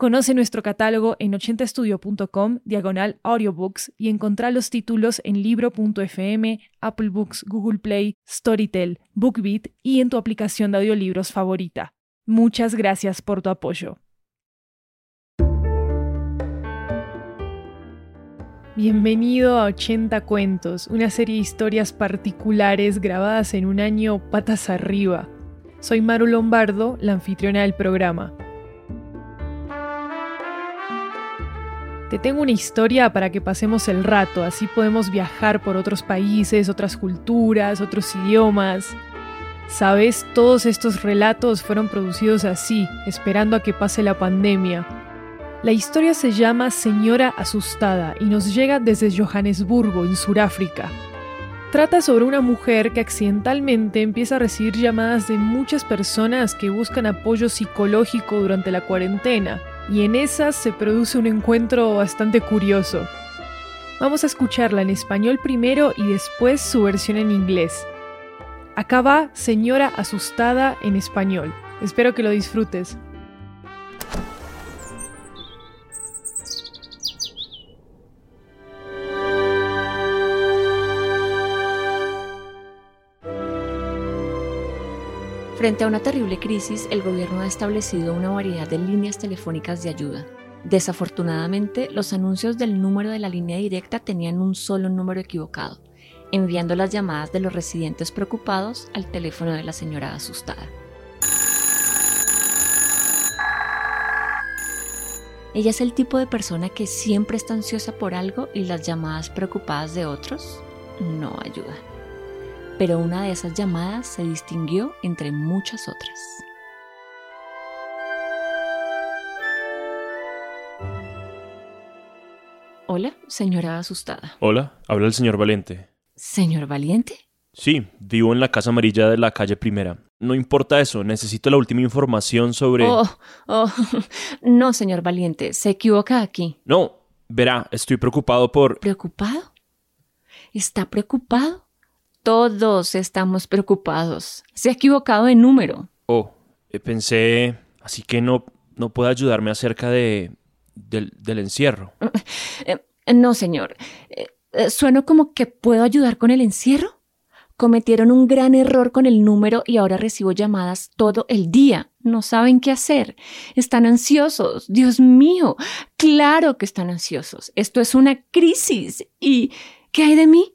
Conoce nuestro catálogo en 80estudio.com, diagonal audiobooks, y encontrá los títulos en libro.fm, Apple Books, Google Play, Storytel, BookBeat y en tu aplicación de audiolibros favorita. Muchas gracias por tu apoyo. Bienvenido a 80 Cuentos, una serie de historias particulares grabadas en un año patas arriba. Soy Maru Lombardo, la anfitriona del programa. Te tengo una historia para que pasemos el rato, así podemos viajar por otros países, otras culturas, otros idiomas. Sabes, todos estos relatos fueron producidos así, esperando a que pase la pandemia. La historia se llama Señora Asustada y nos llega desde Johannesburgo, en Sudáfrica. Trata sobre una mujer que accidentalmente empieza a recibir llamadas de muchas personas que buscan apoyo psicológico durante la cuarentena y en esas se produce un encuentro bastante curioso. Vamos a escucharla en español primero y después su versión en inglés. Acá va Señora Asustada en español. Espero que lo disfrutes. Frente a una terrible crisis, el gobierno ha establecido una variedad de líneas telefónicas de ayuda. Desafortunadamente, los anuncios del número de la línea directa tenían un solo número equivocado, enviando las llamadas de los residentes preocupados al teléfono de la señora asustada. Ella es el tipo de persona que siempre está ansiosa por algo y las llamadas preocupadas de otros no ayudan pero una de esas llamadas se distinguió entre muchas otras. Hola, señora asustada. Hola, habla el señor Valiente. ¿Señor Valiente? Sí, vivo en la casa amarilla de la calle primera. No importa eso, necesito la última información sobre... Oh, oh, no, señor Valiente, se equivoca aquí. No, verá, estoy preocupado por... ¿Preocupado? ¿Está preocupado? Todos estamos preocupados. Se ha equivocado de número. Oh, eh, pensé, así que no, no puede ayudarme acerca de, del, encierro. Eh, no, señor. Eh, ¿Sueno como que puedo ayudar con el encierro? Cometieron un gran error con el número y ahora recibo llamadas todo el día. No saben qué hacer. Están ansiosos. Dios mío. Claro que están ansiosos. Esto es una crisis. ¿Y qué hay de mí?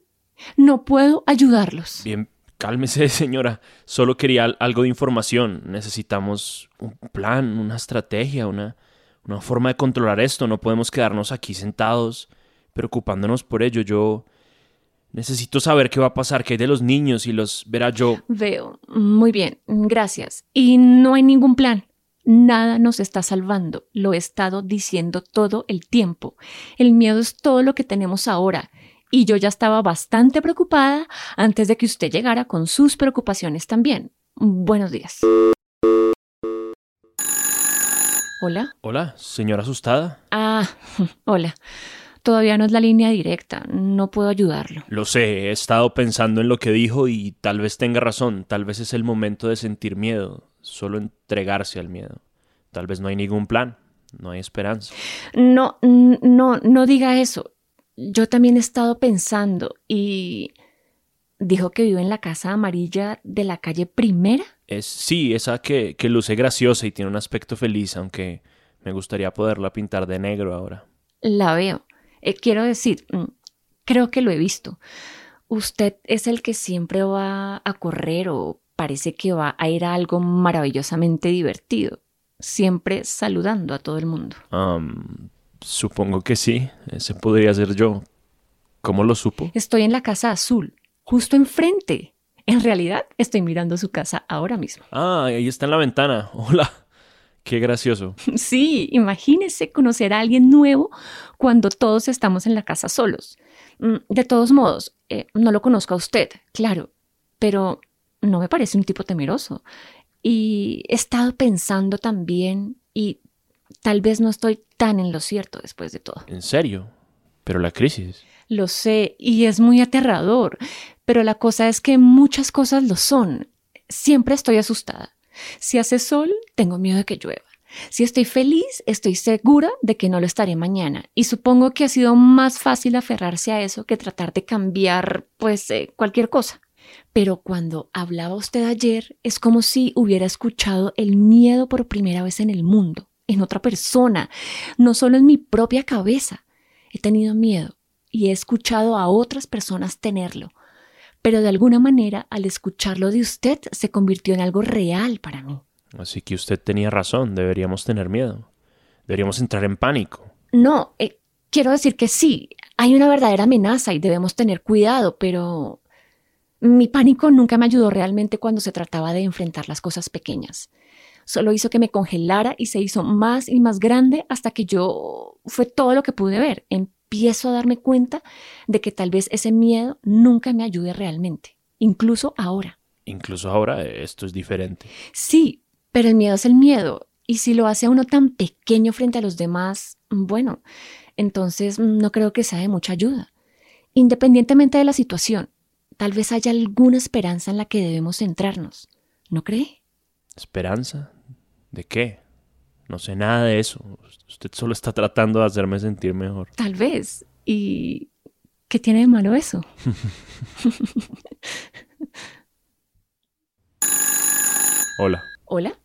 No puedo ayudarlos. Bien, cálmese, señora. Solo quería algo de información. Necesitamos un plan, una estrategia, una, una forma de controlar esto. No podemos quedarnos aquí sentados preocupándonos por ello. Yo necesito saber qué va a pasar, qué hay de los niños y los verá yo. Veo. Muy bien, gracias. Y no hay ningún plan. Nada nos está salvando. Lo he estado diciendo todo el tiempo. El miedo es todo lo que tenemos ahora y yo ya estaba bastante preocupada antes de que usted llegara con sus preocupaciones también. Buenos días. Hola. Hola, señora asustada. Ah, hola. Todavía no es la línea directa, no puedo ayudarlo. Lo sé, he estado pensando en lo que dijo y tal vez tenga razón, tal vez es el momento de sentir miedo, solo entregarse al miedo. Tal vez no hay ningún plan, no hay esperanza. No, no, no diga eso yo también he estado pensando y dijo que vive en la casa amarilla de la calle Primera. Es, sí, esa que, que luce graciosa y tiene un aspecto feliz, aunque me gustaría poderla pintar de negro ahora. La veo. Eh, quiero decir, mm, creo que lo he visto. Usted es el que siempre va a correr o parece que va a ir a algo maravillosamente divertido, siempre saludando a todo el mundo. Supongo que sí, ese podría ser yo. ¿Cómo lo supo? Estoy en la casa azul, justo enfrente. En realidad, estoy mirando su casa ahora mismo. Ah, ahí está en la ventana. Hola. Qué gracioso. Sí, imagínese conocer a alguien nuevo cuando todos estamos en la casa solos. Mm, De todos modos, eh, no lo conozco a usted, claro, pero no me parece un tipo temeroso. Y he estado pensando también, y tal vez no estoy tan en lo cierto después de todo. ¿En serio? Pero la crisis. Lo sé, y es muy aterrador, pero la cosa es que muchas cosas lo son. Siempre estoy asustada. Si hace sol, tengo miedo de que llueva. Si estoy feliz, estoy segura de que no lo estaré mañana. Y supongo que ha sido más fácil aferrarse a eso que tratar de cambiar, pues, eh, cualquier cosa. Pero cuando hablaba usted ayer, es como si hubiera escuchado el miedo por primera vez en el mundo, en otra persona, no solo en mi propia cabeza. He tenido miedo y he escuchado a otras personas tenerlo. Pero de alguna manera, al escucharlo de usted, se convirtió en algo real para mí. Así que usted tenía razón, deberíamos tener miedo. Deberíamos entrar en pánico. No, eh, quiero decir que sí, hay una verdadera amenaza y debemos tener cuidado, pero mi pánico nunca me ayudó realmente cuando se trataba de enfrentar las cosas pequeñas. Solo hizo que me congelara y se hizo más y más grande hasta que yo fue todo lo que pude ver. Empiezo a darme cuenta de que tal vez ese miedo nunca me ayude realmente, incluso ahora. Incluso ahora esto es diferente. Sí, pero el miedo es el miedo. Y si lo hace a uno tan pequeño frente a los demás, bueno, entonces no creo que sea de mucha ayuda. Independientemente de la situación, tal vez haya alguna esperanza en la que debemos centrarnos. ¿No cree? ¿Esperanza? ¿De qué? No sé nada de eso. Usted solo está tratando de hacerme sentir mejor. Tal vez. ¿Y qué tiene de malo eso? Hola. Hola.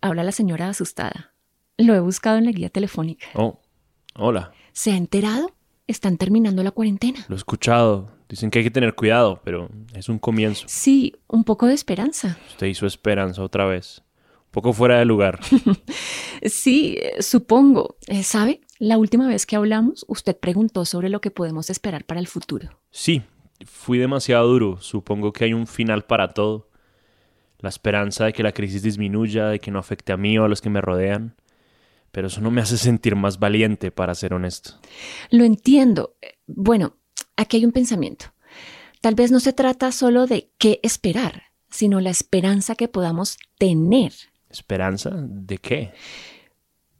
Habla la señora asustada. Lo he buscado en la guía telefónica. Oh, hola. ¿Se ha enterado? Están terminando la cuarentena. Lo he escuchado. Dicen que hay que tener cuidado, pero es un comienzo. Sí, un poco de esperanza. Usted hizo esperanza otra vez. Poco fuera de lugar. Sí, supongo. Eh, ¿Sabe? La última vez que hablamos, usted preguntó sobre lo que podemos esperar para el futuro. Sí, fui demasiado duro. Supongo que hay un final para todo. La esperanza de que la crisis disminuya, de que no afecte a mí o a los que me rodean. Pero eso no me hace sentir más valiente, para ser honesto. Lo entiendo. Eh, Bueno, aquí hay un pensamiento. Tal vez no se trata solo de qué esperar, sino la esperanza que podamos tener. ¿Esperanza? ¿De qué?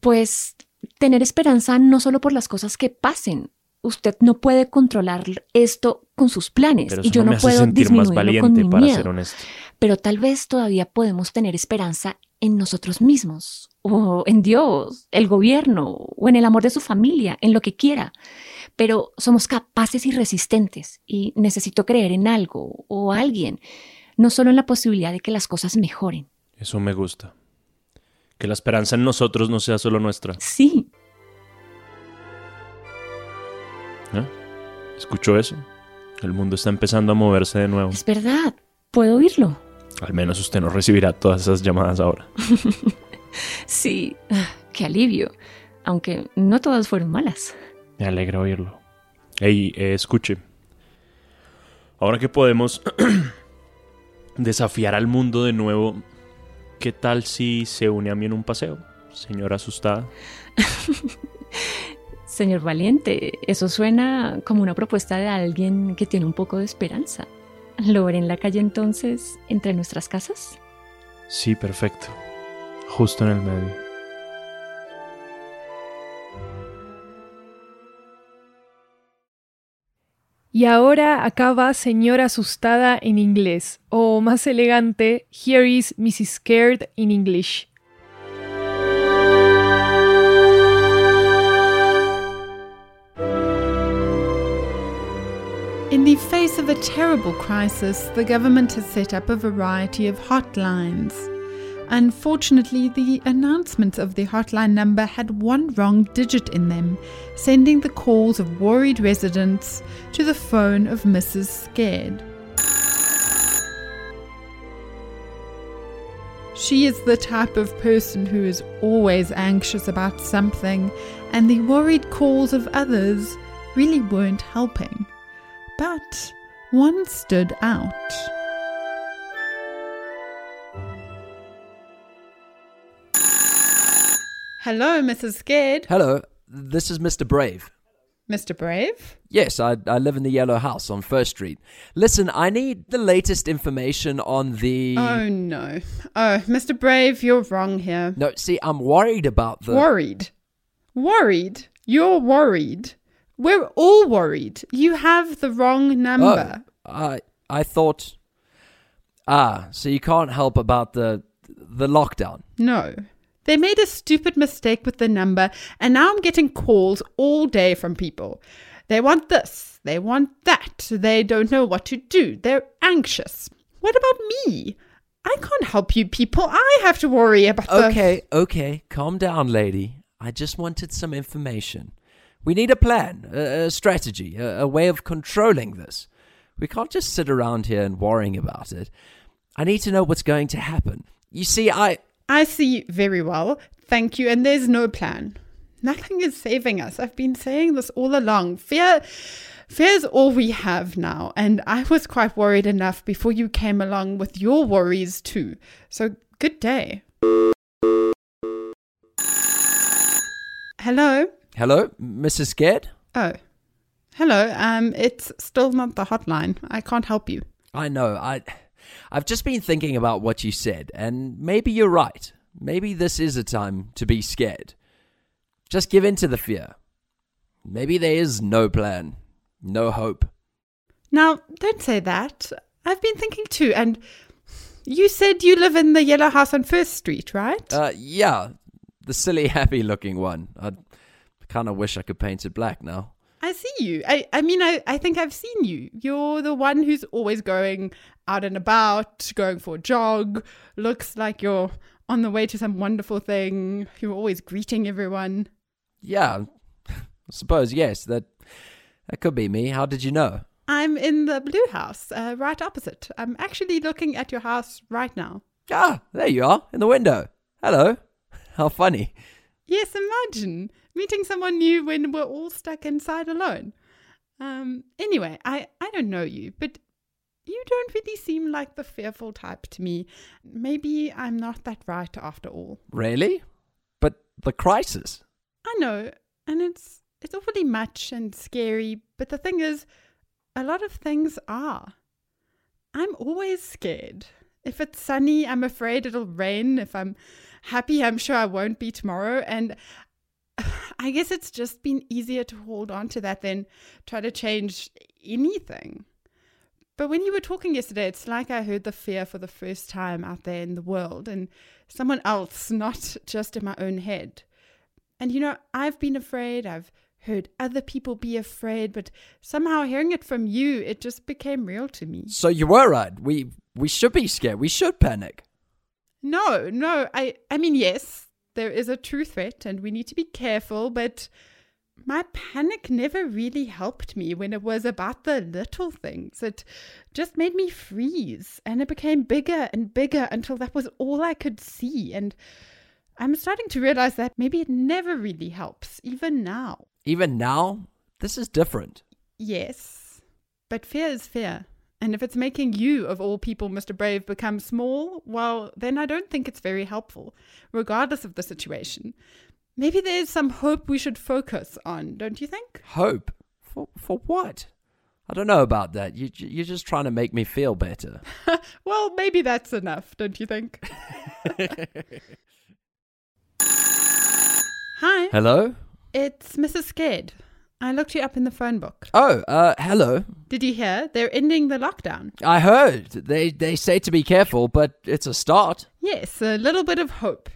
Pues tener esperanza no solo por las cosas que pasen. Usted no puede controlar esto con sus planes Pero y yo no hace puedo sentir más valiente, con mi para miedo. ser honesto. Pero tal vez todavía podemos tener esperanza en nosotros mismos, o en Dios, el gobierno, o en el amor de su familia, en lo que quiera. Pero somos capaces y resistentes, y necesito creer en algo o alguien, no solo en la posibilidad de que las cosas mejoren. Eso me gusta. Que la esperanza en nosotros no sea solo nuestra. Sí, ¿eh? ¿Escuchó eso? El mundo está empezando a moverse de nuevo. es verdad, puedo oírlo. Al menos usted no recibirá todas esas llamadas ahora. Sí, qué alivio, aunque no todas fueron malas. Me alegra oírlo. Ey, eh, escuche. Ahora que podemos desafiar al mundo de nuevo, ¿qué tal si se une a mí en un paseo? Señora asustada. Señor Valiente, eso suena como una propuesta de alguien que tiene un poco de esperanza. ¿Lo veré en la calle entonces, entre nuestras casas? Sí, perfecto. Justo en el medio. Y ahora acaba Señora Asustada en inglés, o más elegante, Here is Mrs. Scared in English. In the face of a terrible crisis, the government has set up a variety of hotlines. Unfortunately, the announcements of the hotline number had one wrong digit in them, sending the calls of worried residents to the phone of Mrs. Scared. She is the type of person who is always anxious about something, and the worried calls of others really weren't helping. But one stood out. Hello, Mrs. Scared. Hello, this is Mr. Brave. Mr. Brave? Yes, I, I live in the yellow house on First Street. Listen, I need the latest information on the. Oh, no. Oh, Mr. Brave, you're wrong here. No, see, I'm worried about the. Worried. Worried? You're worried. We're all worried. You have the wrong number. Oh, I I thought. Ah, so you can't help about the the lockdown. No. They made a stupid mistake with the number, and now I'm getting calls all day from people. They want this, they want that, they don't know what to do, they're anxious. What about me? I can't help you people. I have to worry about. Okay, okay, calm down, lady. I just wanted some information. We need a plan, a, a strategy, a, a way of controlling this. We can't just sit around here and worrying about it. I need to know what's going to happen. You see, I. I see very well. Thank you. And there's no plan. Nothing is saving us. I've been saying this all along. Fear. Fear is all we have now. And I was quite worried enough before you came along with your worries too. So good day. Hello? Hello, Mrs. Scared? Oh. Hello. Um, it's still not the hotline. I can't help you. I know. I. I've just been thinking about what you said, and maybe you're right. Maybe this is a time to be scared. Just give in to the fear. Maybe there is no plan, no hope. Now, don't say that. I've been thinking too, and you said you live in the yellow house on First Street, right? Uh, yeah, the silly, happy looking one. I kind of wish I could paint it black now. I see you. I, I mean, I, I think I've seen you. You're the one who's always going out and about, going for a jog. Looks like you're on the way to some wonderful thing. You're always greeting everyone. Yeah, I suppose, yes, that, that could be me. How did you know? I'm in the blue house, uh, right opposite. I'm actually looking at your house right now. Ah, there you are, in the window. Hello. How funny. Yes, imagine meeting someone new when we're all stuck inside alone. Um, anyway, I, I don't know you, but you don't really seem like the fearful type to me. Maybe I'm not that right after all. Really? But the crisis. I know, and it's it's awfully much and scary, but the thing is, a lot of things are. I'm always scared. If it's sunny, I'm afraid it'll rain. If I'm happy, I'm sure I won't be tomorrow. And I guess it's just been easier to hold on to that than try to change anything. But when you were talking yesterday, it's like I heard the fear for the first time out there in the world and someone else, not just in my own head. And you know, I've been afraid, I've heard other people be afraid, but somehow hearing it from you, it just became real to me. So you were right. We we should be scared. We should panic. No, no. I I mean, yes, there is a true threat and we need to be careful, but my panic never really helped me when it was about the little things. It just made me freeze and it became bigger and bigger until that was all I could see. And I'm starting to realize that maybe it never really helps, even now. Even now, this is different. Yes, but fear is fear. And if it's making you, of all people, Mr. Brave, become small, well, then I don't think it's very helpful, regardless of the situation. Maybe there's some hope we should focus on, don't you think? Hope? For, for what? I don't know about that. You, you're just trying to make me feel better. well, maybe that's enough, don't you think? Hi, Hello? it's Mrs. Scared. I looked you up in the phone book. Oh, uh, hello. Did you hear? They're ending the lockdown. I heard. They, they say to be careful, but it's a start. Yes, a little bit of hope.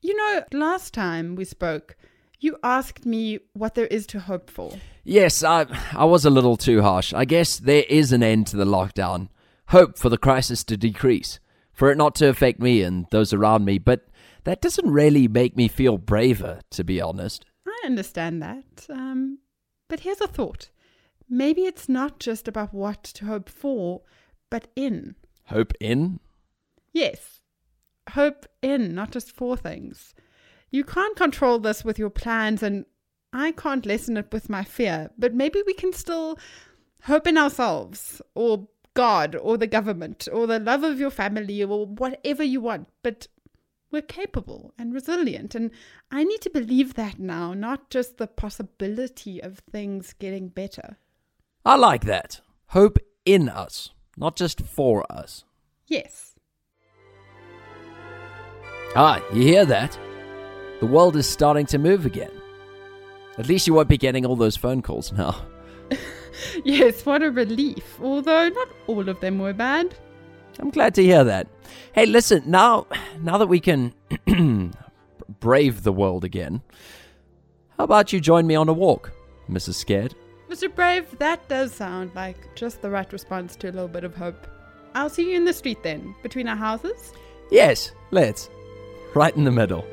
You know, last time we spoke, you asked me what there is to hope for. Yes, I, I was a little too harsh. I guess there is an end to the lockdown. Hope for the crisis to decrease, for it not to affect me and those around me, but that doesn't really make me feel braver, to be honest. Understand that. Um, but here's a thought. Maybe it's not just about what to hope for, but in. Hope in? Yes, hope in, not just for things. You can't control this with your plans, and I can't lessen it with my fear, but maybe we can still hope in ourselves, or God, or the government, or the love of your family, or whatever you want. But we're capable and resilient. And I need to believe that now, not just the possibility of things getting better. I like that. Hope in us, not just for us. Yes. Ah, you hear that? The world is starting to move again. At least you won't be getting all those phone calls now. Yes, what a relief. Although not all of them were bad. I'm glad to hear that. Hey, listen, now now that we can brave the world again, how about you join me on a walk, Mrs. Scared? Mr. Brave, that does sound like just the right response to a little bit of hope. I'll see you in the street then, between our houses. Yes, let's. Right in the middle.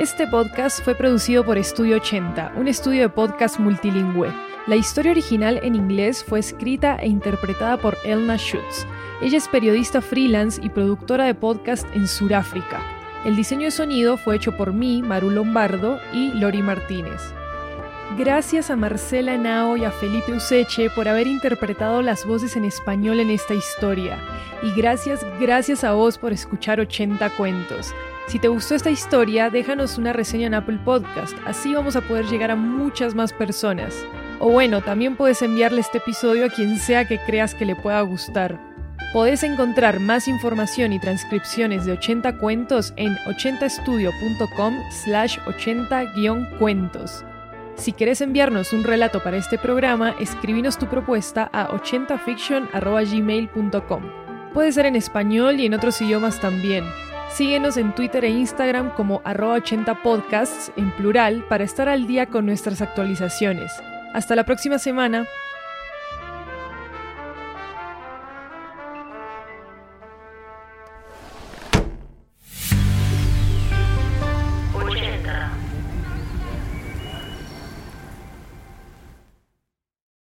Este podcast fue producido por Estudio 80, un estudio de podcast multilingüe. La historia original en inglés fue escrita e interpretada por Elna Schutz. Ella es periodista freelance y productora de podcast en Sudáfrica. El diseño de sonido fue hecho por mí, Maru Lombardo y Lori Martínez. Gracias a Marcela Nao y a Felipe Useche por haber interpretado las voces en español en esta historia. Y gracias, gracias a vos por escuchar 80 cuentos. Si te gustó esta historia, déjanos una reseña en Apple Podcast, así vamos a poder llegar a muchas más personas. O bueno, también puedes enviarle este episodio a quien sea que creas que le pueda gustar. Podés encontrar más información y transcripciones de 80 cuentos en 80estudio.com slash 80-cuentos. Si querés enviarnos un relato para este programa, escribinos tu propuesta a 80fiction.gmail.com. Puede ser en español y en otros idiomas también. Síguenos en Twitter e Instagram como arroba 80podcasts en plural para estar al día con nuestras actualizaciones. Hasta la próxima semana.